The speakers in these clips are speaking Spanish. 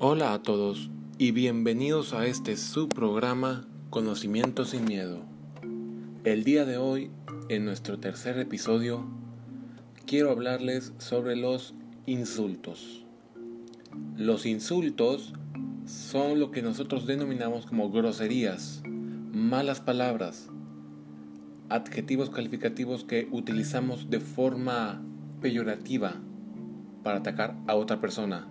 Hola a todos y bienvenidos a este subprograma Conocimiento sin Miedo. El día de hoy, en nuestro tercer episodio, quiero hablarles sobre los insultos. Los insultos son lo que nosotros denominamos como groserías, malas palabras, adjetivos calificativos que utilizamos de forma peyorativa para atacar a otra persona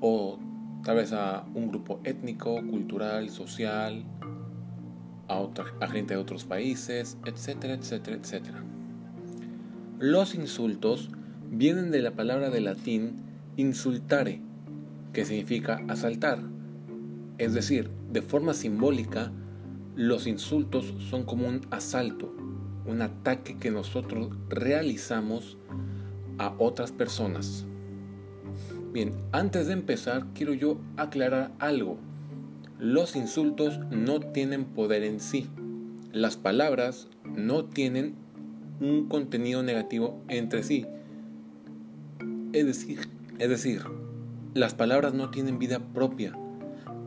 o tal vez a un grupo étnico, cultural, social, a, otra, gente de otros países, etcétera, etcétera, etcétera. Los insultos vienen de la palabra de latín insultare, que significa asaltar. Es decir, de forma simbólica, los insultos son como un asalto, un ataque que nosotros realizamos a otras personas. Bien, antes de empezar, quiero yo aclarar algo. Los insultos no tienen poder en sí. Las palabras no tienen un contenido negativo entre sí. Es decir, es decir, las palabras no tienen vida propia.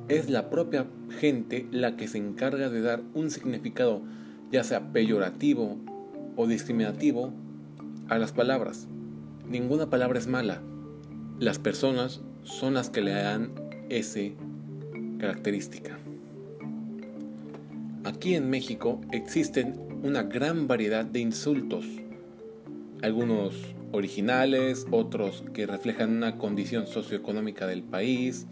Es la propia gente la que se encarga de dar un significado, ya sea peyorativo o discriminativo, a las palabras. Ninguna palabra es mala las personas son las que le dan esa característica. Aquí en México existen una gran variedad de insultos, algunos originales, otros que reflejan una condición socioeconómica del país,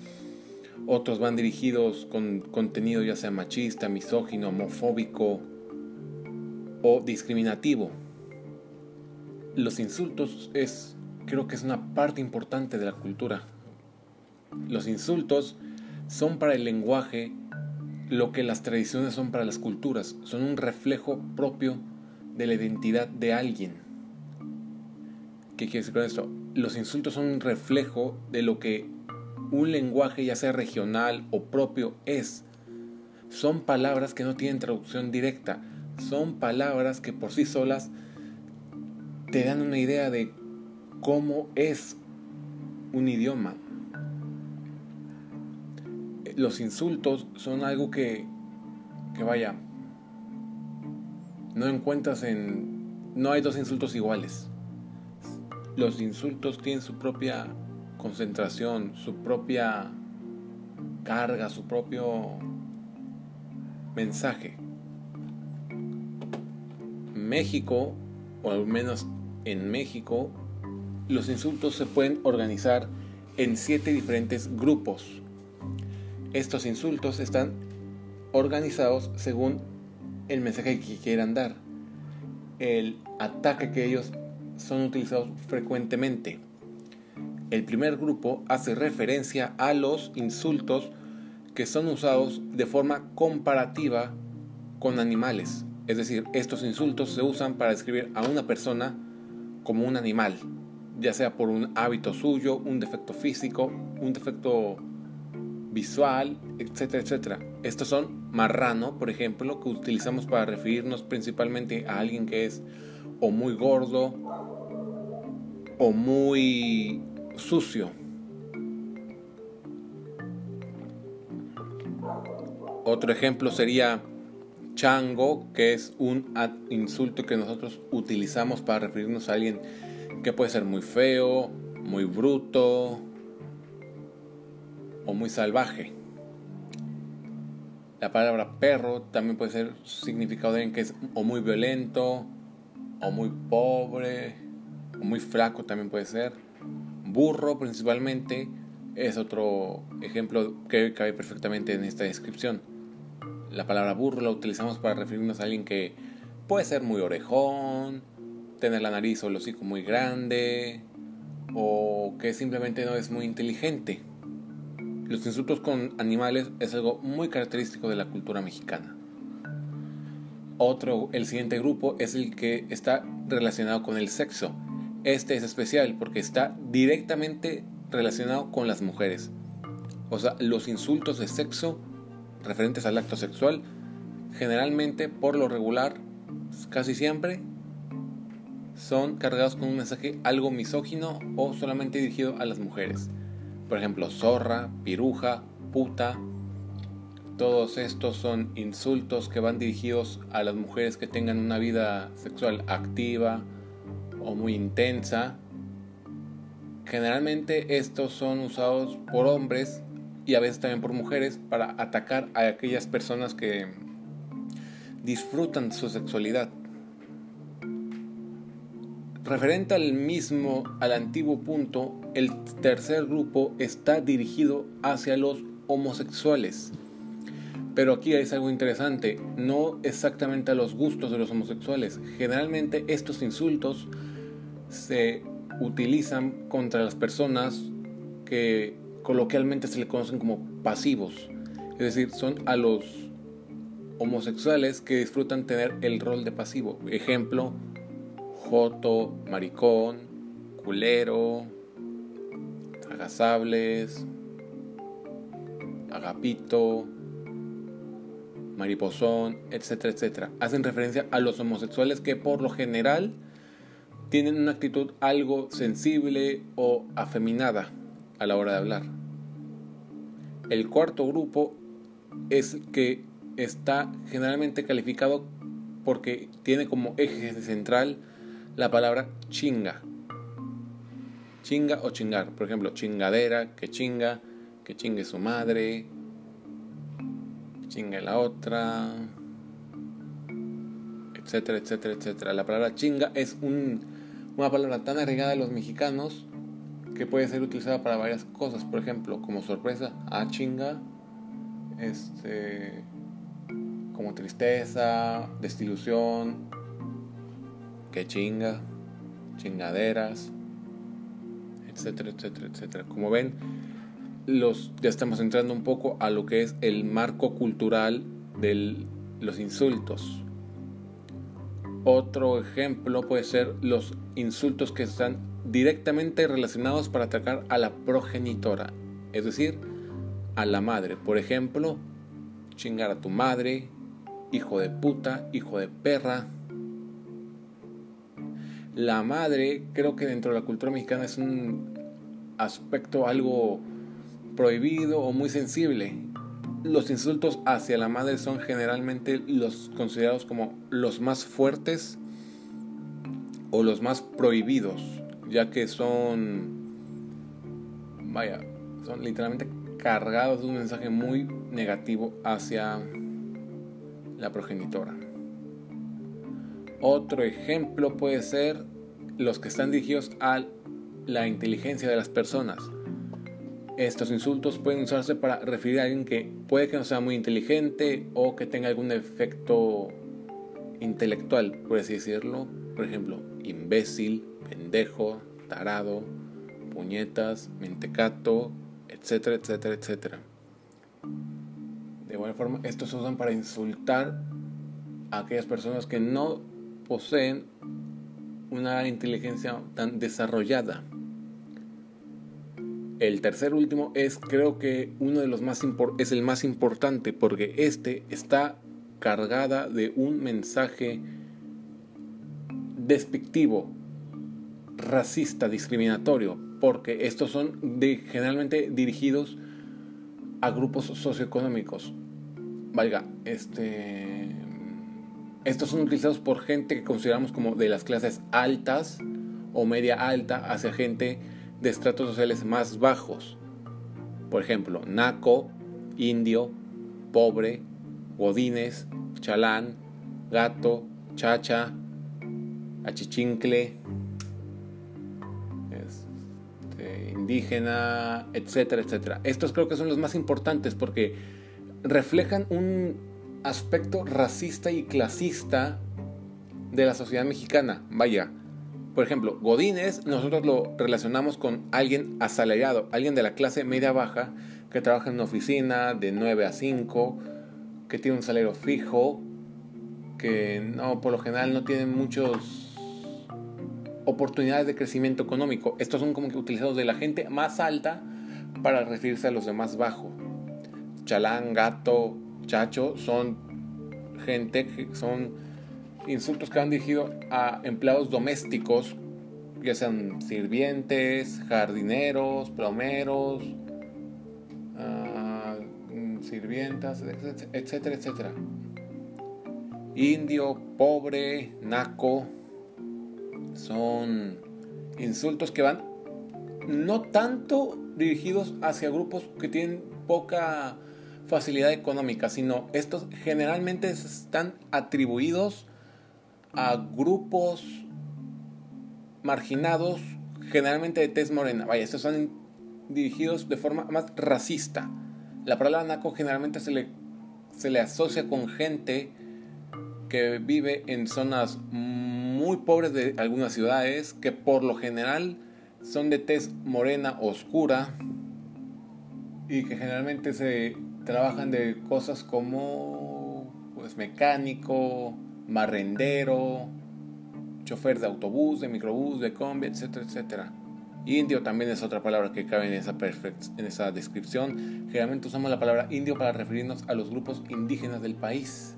otros van dirigidos con contenido ya sea machista, misógino, homofóbico o discriminativo. Los insultos es creo que es una parte importante de la cultura. Los insultos son para el lenguaje lo que las tradiciones son para las culturas, son un reflejo propio de la identidad de alguien. ¿Qué quiere decir con esto? Los insultos son un reflejo de lo que un lenguaje, ya sea regional o propio, es. Son palabras que no tienen traducción directa, son palabras que por sí solas te dan una idea de cómo es un idioma. Los insultos son algo que, que vaya, no encuentras en... No hay dos insultos iguales. Los insultos tienen su propia concentración, su propia carga, su propio mensaje. México, o al menos en México, los insultos se pueden organizar en siete diferentes grupos. Estos insultos están organizados según el mensaje que quieran dar, el ataque que ellos son utilizados frecuentemente. El primer grupo hace referencia a los insultos que son usados de forma comparativa con animales. Es decir, estos insultos se usan para describir a una persona como un animal ya sea por un hábito suyo, un defecto físico, un defecto visual, etcétera, etcétera. Estos son marrano, por ejemplo, que utilizamos para referirnos principalmente a alguien que es o muy gordo o muy sucio. Otro ejemplo sería chango, que es un insulto que nosotros utilizamos para referirnos a alguien que puede ser muy feo, muy bruto o muy salvaje. La palabra perro también puede ser significado de que es o muy violento, o muy pobre, o muy flaco también puede ser. Burro principalmente es otro ejemplo que cabe perfectamente en esta descripción. La palabra burro la utilizamos para referirnos a alguien que puede ser muy orejón, tener la nariz o el hocico muy grande o que simplemente no es muy inteligente. Los insultos con animales es algo muy característico de la cultura mexicana. Otro, el siguiente grupo es el que está relacionado con el sexo. Este es especial porque está directamente relacionado con las mujeres. O sea, los insultos de sexo referentes al acto sexual, generalmente, por lo regular, casi siempre, son cargados con un mensaje algo misógino o solamente dirigido a las mujeres. Por ejemplo, zorra, piruja, puta. Todos estos son insultos que van dirigidos a las mujeres que tengan una vida sexual activa o muy intensa. Generalmente estos son usados por hombres y a veces también por mujeres para atacar a aquellas personas que disfrutan su sexualidad. Referente al mismo, al antiguo punto, el tercer grupo está dirigido hacia los homosexuales. Pero aquí hay algo interesante, no exactamente a los gustos de los homosexuales. Generalmente estos insultos se utilizan contra las personas que coloquialmente se le conocen como pasivos. Es decir, son a los homosexuales que disfrutan tener el rol de pasivo. Ejemplo, joto, maricón, culero, agasables, agapito, mariposón, etcétera, etcétera. Hacen referencia a los homosexuales que por lo general tienen una actitud algo sensible o afeminada a la hora de hablar. El cuarto grupo es que está generalmente calificado porque tiene como eje central la palabra chinga. Chinga o chingar. Por ejemplo, chingadera, que chinga, que chingue su madre, que chingue la otra, etcétera, etcétera, etcétera. La palabra chinga es una palabra tan arraigada de los mexicanos que puede ser utilizada para varias cosas. Por ejemplo, como sorpresa, a chinga, este, como tristeza, desilusión, que chinga, chingaderas, etcétera, etcétera, etcétera. Como ven, los, ya estamos entrando un poco a lo que es el marco cultural de los insultos. Otro ejemplo puede ser los insultos que están directamente relacionados para atacar a la progenitora, es decir, a la madre. Por ejemplo, chingar a tu madre, hijo de puta, hijo de perra, la madre creo que dentro de la cultura mexicana es un aspecto algo prohibido o muy sensible. Los insultos hacia la madre son generalmente los considerados como los más fuertes o los más prohibidos, ya que son, vaya, son literalmente cargados de un mensaje muy negativo hacia la progenitora. Otro ejemplo puede ser los que están dirigidos a la inteligencia de las personas. Estos insultos pueden usarse para referir a alguien que puede que no sea muy inteligente o que tenga algún efecto intelectual, por así decirlo. Por ejemplo, imbécil, pendejo, tarado, puñetas, mentecato, etcétera, etcétera, etcétera. De buena forma, estos se usan para insultar a aquellas personas que no poseen una inteligencia tan desarrollada. El tercer último es creo que uno de los más es el más importante porque este está cargada de un mensaje despectivo, racista, discriminatorio, porque estos son generalmente dirigidos a grupos socioeconómicos. Valga, este estos son utilizados por gente que consideramos como de las clases altas o media alta hacia gente de estratos sociales más bajos. Por ejemplo, naco, indio, pobre, godines, chalán, gato, chacha, achichincle, este, indígena, etcétera, etcétera. Estos creo que son los más importantes porque reflejan un aspecto racista y clasista de la sociedad mexicana. Vaya, por ejemplo, Godínez nosotros lo relacionamos con alguien asalariado, alguien de la clase media baja que trabaja en una oficina de 9 a 5, que tiene un salario fijo, que no, por lo general no tiene muchas oportunidades de crecimiento económico. Estos son como que utilizados de la gente más alta para referirse a los de más bajo. Chalán, gato, chacho son gente son insultos que han dirigido a empleados domésticos, ya sean sirvientes, jardineros, plomeros, sirvientas, etcétera, etcétera. Indio, pobre, naco, son insultos que van no tanto dirigidos hacia grupos que tienen poca facilidad económica, sino estos generalmente están atribuidos a grupos marginados, generalmente de tez morena. Vaya, estos son dirigidos de forma más racista. La palabra naco generalmente se le, se le asocia con gente que vive en zonas muy pobres de algunas ciudades, que por lo general son de tez morena oscura y que generalmente se trabajan de cosas como pues mecánico, marrendero, chofer de autobús, de microbús, de combi, etcétera, etcétera. Indio también es otra palabra que cabe en esa, en esa descripción. Generalmente usamos la palabra indio para referirnos a los grupos indígenas del país.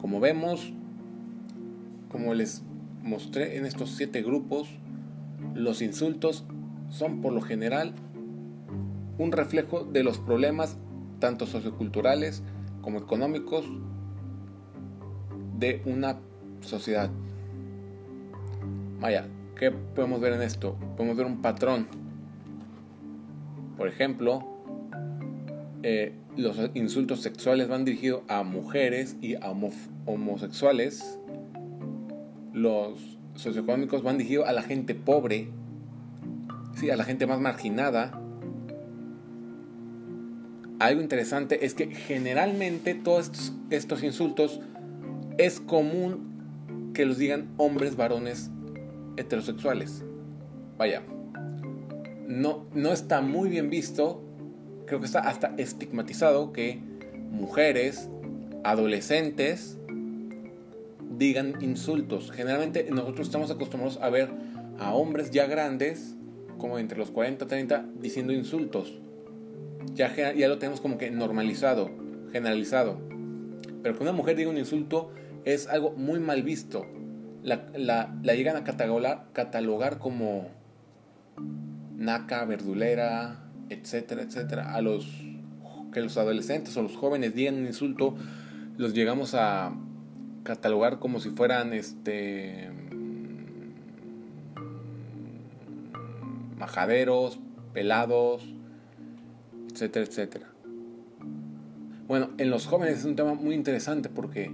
Como vemos, como les mostré en estos siete grupos, los insultos son por lo general un reflejo de los problemas tanto socioculturales como económicos de una sociedad. Vaya, ¿qué podemos ver en esto? Podemos ver un patrón. Por ejemplo, eh, los insultos sexuales van dirigidos a mujeres y a homosexuales. Los socioeconómicos van dirigidos a la gente pobre, sí, a la gente más marginada. Algo interesante es que generalmente todos estos, insultos es común que los digan hombres varones heterosexuales. Vaya, no, no está muy bien visto, creo que está hasta estigmatizado que mujeres, adolescentes, digan insultos. Generalmente nosotros estamos acostumbrados a ver a hombres ya grandes, como entre los 40 y 30, diciendo insultos. Ya, ya lo tenemos como que normalizado, generalizado. Pero que una mujer diga un insulto es algo muy mal visto. La, la, llegan a catalogar, catalogar como naca, verdulera, etcétera, etcétera. A los que los adolescentes o los jóvenes digan un insulto, los llegamos a catalogar como si fueran este majaderos, pelados, etcétera, etcétera. Bueno, en los jóvenes es un tema muy interesante porque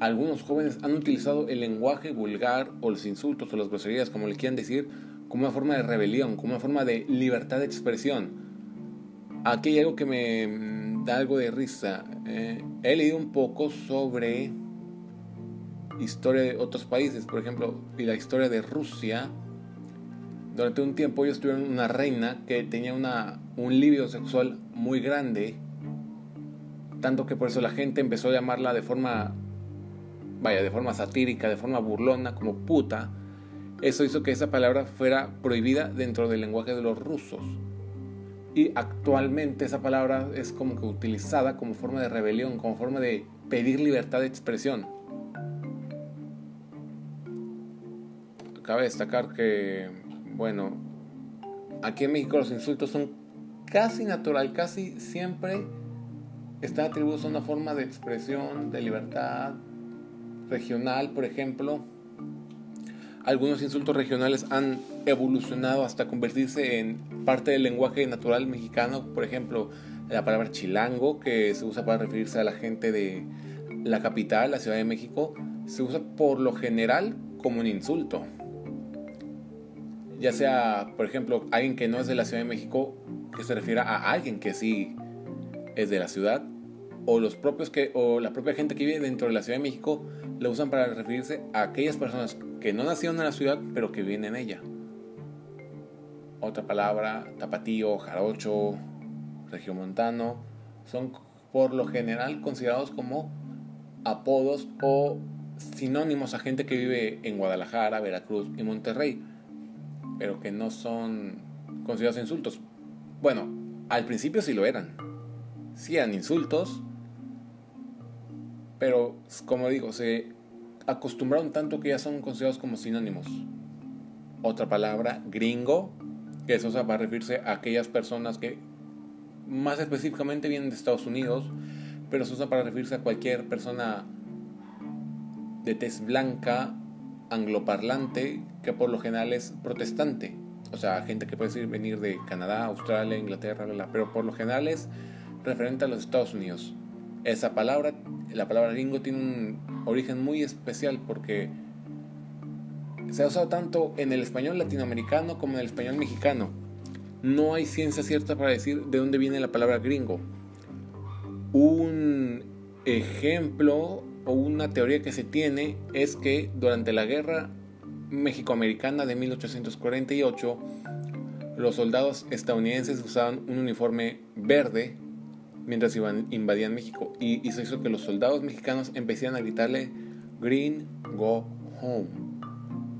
algunos jóvenes han utilizado el lenguaje vulgar o los insultos o las groserías, como le quieran decir, como una forma de rebelión, como una forma de libertad de expresión. Aquí hay algo que me da algo de risa. Eh, he leído un poco sobre historia de otros países, por ejemplo, y la historia de Rusia. Durante un tiempo ellos tuvieron una reina que tenía una, un libido sexual muy grande, tanto que por eso la gente empezó a llamarla de forma, vaya, de forma satírica, de forma burlona, como puta. Eso hizo que esa palabra fuera prohibida dentro del lenguaje de los rusos. Y actualmente esa palabra es como que utilizada como forma de rebelión, como forma de pedir libertad de expresión. cabe destacar que, bueno, aquí en México los insultos son casi natural, casi siempre están atribuidos a una forma de expresión, de libertad regional, por ejemplo. Algunos insultos regionales han evolucionado hasta convertirse en parte del lenguaje natural mexicano, por ejemplo, la palabra chilango, que se usa para referirse a la gente de la capital, la Ciudad de México, se usa por lo general como un insulto ya sea, por ejemplo, alguien que no es de la Ciudad de México, que se refiera a alguien que sí es de la ciudad, o los propios que, o la propia gente que vive dentro de la Ciudad de México, lo usan para referirse a aquellas personas que no nacieron en la ciudad, pero que viven en ella. Otra palabra, tapatío, jarocho, regiomontano, son por lo general considerados como apodos o sinónimos a gente que vive en Guadalajara, Veracruz y Monterrey pero que no son considerados insultos. Bueno, al principio sí lo eran. Sí eran insultos, pero como digo, se acostumbraron tanto que ya son considerados como sinónimos. Otra palabra, gringo, que se usa para referirse a aquellas personas que más específicamente vienen de Estados Unidos, pero se usa para referirse a cualquier persona de tez blanca, angloparlante, que por lo general es protestante. O sea, gente que puede venir de Canadá, Australia, Inglaterra, pero por lo general es referente a los Estados Unidos. Esa palabra, la palabra gringo, tiene un origen muy especial porque se ha usado tanto en el español latinoamericano como en el español mexicano. No hay ciencia cierta para decir de dónde viene la palabra gringo. Un ejemplo o una teoría que se tiene es que durante la guerra México-Americana de 1848 los soldados estadounidenses usaban un uniforme verde mientras iban, invadían México y eso hizo que los soldados mexicanos empezaran a gritarle Green Go Home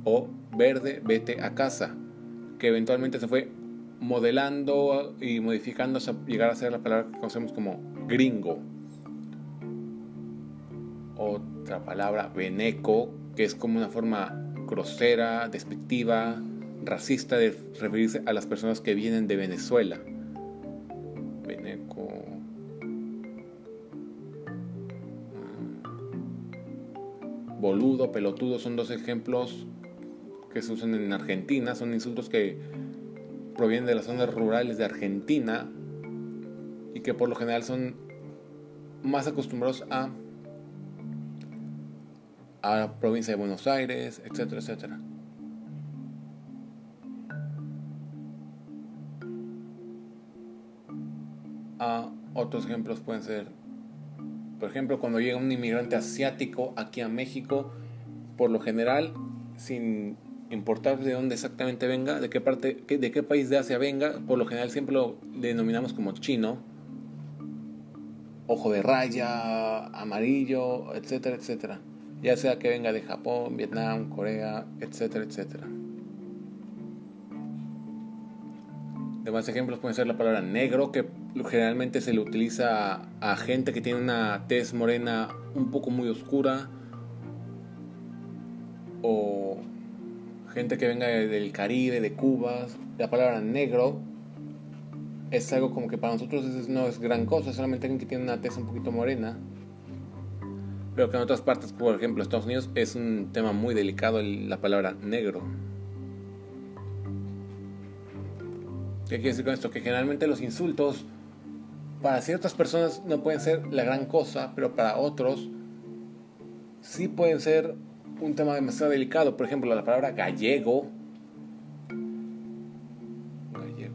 o Verde Vete a casa que eventualmente se fue modelando y modificando hasta llegar a ser la palabra que conocemos como gringo. Otra palabra, veneco, que es como una forma grosera, despectiva, racista de referirse a las personas que vienen de Venezuela. Veneco. Mm. Boludo, pelotudo son dos ejemplos que se usan en Argentina. Son insultos que provienen de las zonas rurales de Argentina y que por lo general son más acostumbrados a a la provincia de Buenos Aires, etcétera, etcétera. A otros ejemplos pueden ser, por ejemplo, cuando llega un inmigrante asiático aquí a México, por lo general, sin importar de dónde exactamente venga, de qué parte, de qué país de Asia venga, por lo general siempre lo denominamos como chino, ojo de raya, amarillo, etcétera, etcétera. Ya sea que venga de Japón, Vietnam, Corea, etcétera, etcétera. Demás ejemplos pueden ser la palabra negro, que generalmente se le utiliza a gente que tiene una tez morena un poco muy oscura, o gente que venga del Caribe, de Cuba, la palabra negro es algo como que para nosotros no es gran cosa, solamente alguien que tiene una tez un poquito morena. Pero que en otras partes, por ejemplo Estados Unidos, es un tema muy delicado la palabra negro. ¿Qué quiere decir con esto? Que generalmente los insultos para ciertas personas no pueden ser la gran cosa, pero para otros sí pueden ser un tema demasiado delicado. Por ejemplo, la palabra gallego. Gallego.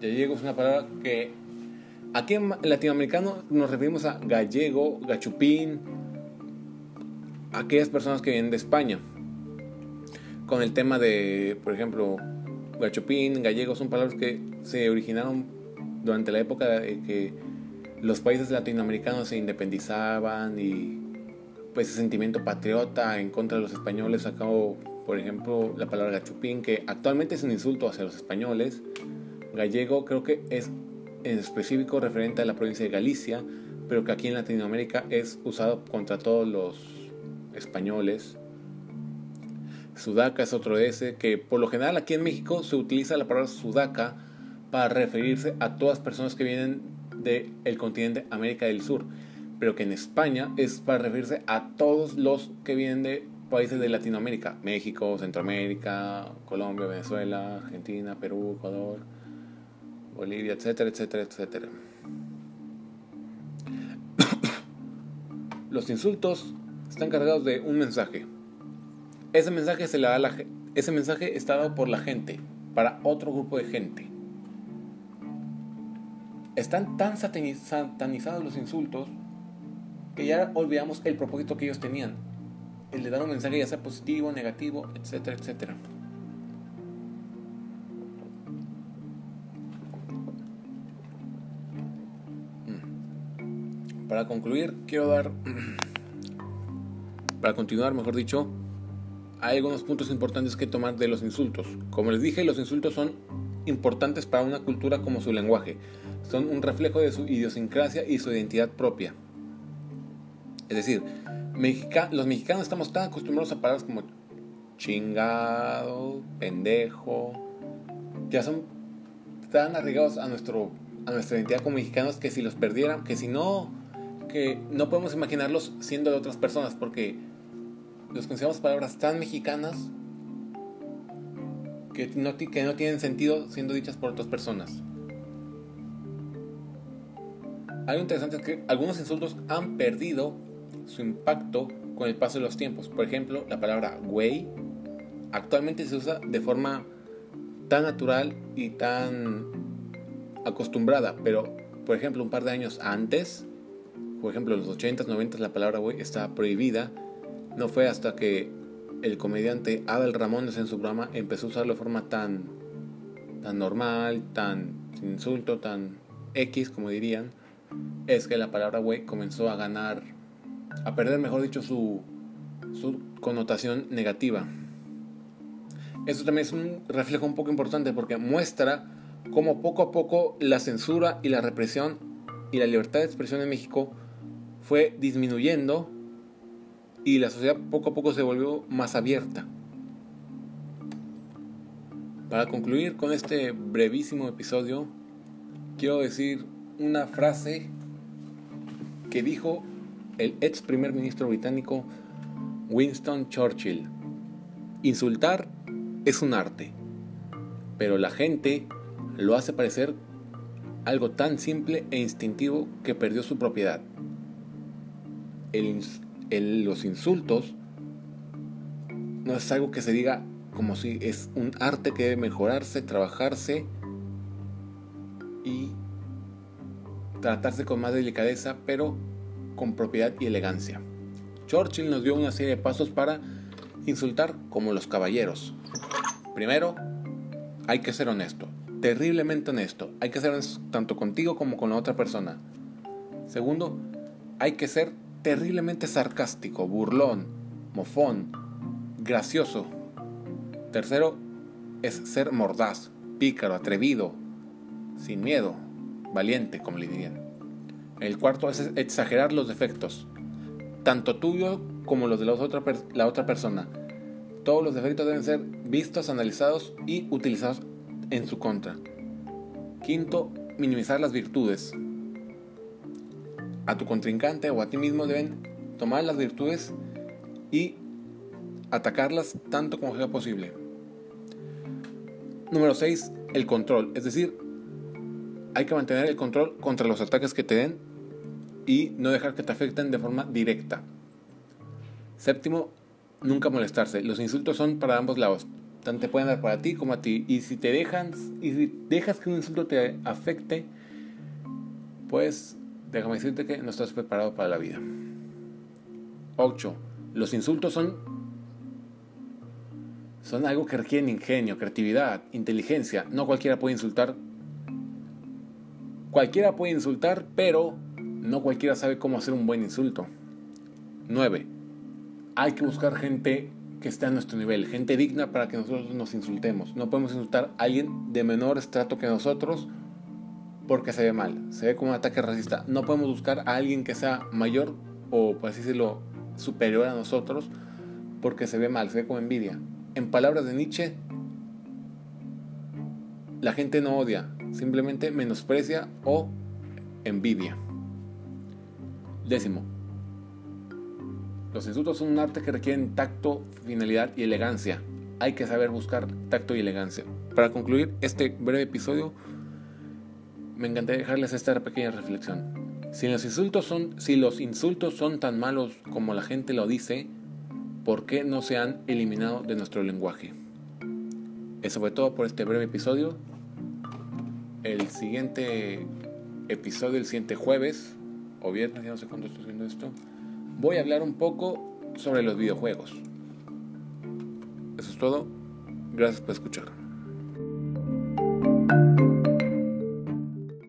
Gallego es una palabra que aquí en latinoamericano nos referimos a gallego, gachupín, aquellas personas que vienen de España. Con el tema de, por ejemplo, gachupín, gallego son palabras que se originaron durante la época de que los países latinoamericanos se independizaban y pues ese sentimiento patriota en contra de los españoles sacó, por ejemplo, la palabra gachupín, que actualmente es un insulto hacia los españoles. Gallego creo que es en específico referente a la provincia de Galicia, pero que aquí en Latinoamérica es usado contra todos los españoles. Sudaca es otro de ese, que por lo general aquí en México se utiliza la palabra sudaca para referirse a todas personas que vienen del continente América del Sur, pero que en España es para referirse a todos los que vienen de países de Latinoamérica, México, Centroamérica, Colombia, Venezuela, Argentina, Perú, Ecuador, Bolivia, etcétera, etcétera, etcétera. Los insultos están cargados de un mensaje. Ese mensaje se le da la, ese mensaje está dado por la gente para otro grupo de gente están tan satanizados los insultos que ya olvidamos el propósito que ellos tenían. El de dar un mensaje ya sea positivo, negativo, etcétera, etcétera. Para concluir, quiero dar, para continuar, mejor dicho, hay algunos puntos importantes que tomar de los insultos. Como les dije, los insultos son importantes para una cultura como su lenguaje son un reflejo de su idiosincrasia y su identidad propia. Es decir, los mexicanos estamos tan acostumbrados a palabras como chingado, pendejo, ya son tan arraigados a, nuestro, a nuestra identidad como mexicanos que si los perdieran, que si no, no podemos imaginarlos siendo de otras personas, porque los consideramos palabras tan mexicanas que no, que no tienen sentido siendo dichas por otras personas. Algo interesante es que algunos insultos han perdido su impacto con el paso de los tiempos. Por ejemplo, la palabra güey actualmente se usa de forma tan natural y tan acostumbrada, pero por ejemplo, un par de años antes, por ejemplo, en los 80s, 90s, la palabra güey estaba prohibida. No fue hasta que el comediante Abel Ramones en su programa empezó a usarlo de forma tan, tan normal, tan sin insulto, tan X, como dirían, es que la palabra güey comenzó a ganar, a perder, mejor dicho, su, su connotación negativa. Eso también es un reflejo un poco importante porque muestra cómo poco a poco la censura y la represión y la libertad de expresión en México fue disminuyendo y la sociedad poco a poco se volvió más abierta. Para concluir con este brevísimo episodio, quiero decir una frase que dijo el ex primer ministro británico Winston Churchill. Insultar es un arte, pero la gente lo hace parecer algo tan simple e instintivo que perdió su propiedad. Los insultos no es algo que se diga como si es un arte que debe mejorarse, trabajarse y tratarse con más delicadeza, pero con propiedad y elegancia. Churchill nos dio una serie de pasos para insultar como los caballeros. Primero, hay que ser honesto, terriblemente honesto. Hay que ser honesto tanto contigo como con la otra persona. Segundo, hay que ser terriblemente sarcástico, burlón, mofón, gracioso. Tercero, es ser mordaz, pícaro, atrevido, sin miedo, valiente, como le dirían. El cuarto es exagerar los defectos, tanto tuyo como los de la otra, la otra persona. Todos los defectos deben ser vistos, analizados y utilizados en su contra. Quinto, minimizar las virtudes. A tu contrincante o a ti mismo deben tomar las virtudes y atacarlas tanto como sea posible. Número 6. El control, es decir, hay que mantener el control contra los ataques que te den y no dejar que te afecten de forma directa. Séptimo, nunca molestarse. Los insultos son para ambos lados. Tanto te pueden dar para ti como a ti. Y si te dejan, y si dejas que un insulto te afecte, pues déjame decirte que no estás preparado para la vida. 8. Los insultos son son algo que requieren ingenio, creatividad, inteligencia. No cualquiera puede insultar Cualquiera puede insultar, pero no cualquiera sabe cómo hacer un buen insulto. 9. Hay que buscar gente que esté a nuestro nivel, gente digna para que nosotros nos insultemos. No podemos insultar a alguien de menor estrato que nosotros porque se ve mal, se ve como un ataque racista. No podemos buscar a alguien que sea mayor o, por así decirlo, superior a nosotros porque se ve mal, se ve como envidia. En palabras de Nietzsche, la gente no odia, simplemente menosprecia o envidia. Décimo. Los insultos son un arte que requieren tacto, finalidad y elegancia. Hay que saber buscar tacto y elegancia. Para concluir este breve episodio, me encantaría dejarles esta pequeña reflexión. Si los insultos son, si los insultos son tan malos como la gente lo dice, ¿por qué no se han eliminado de nuestro lenguaje? Eso fue todo por este breve episodio el siguiente episodio, el siguiente jueves o viernes, ya no sé cuándo estoy haciendo esto, voy a hablar un poco sobre los videojuegos. Eso es todo. Gracias por escuchar.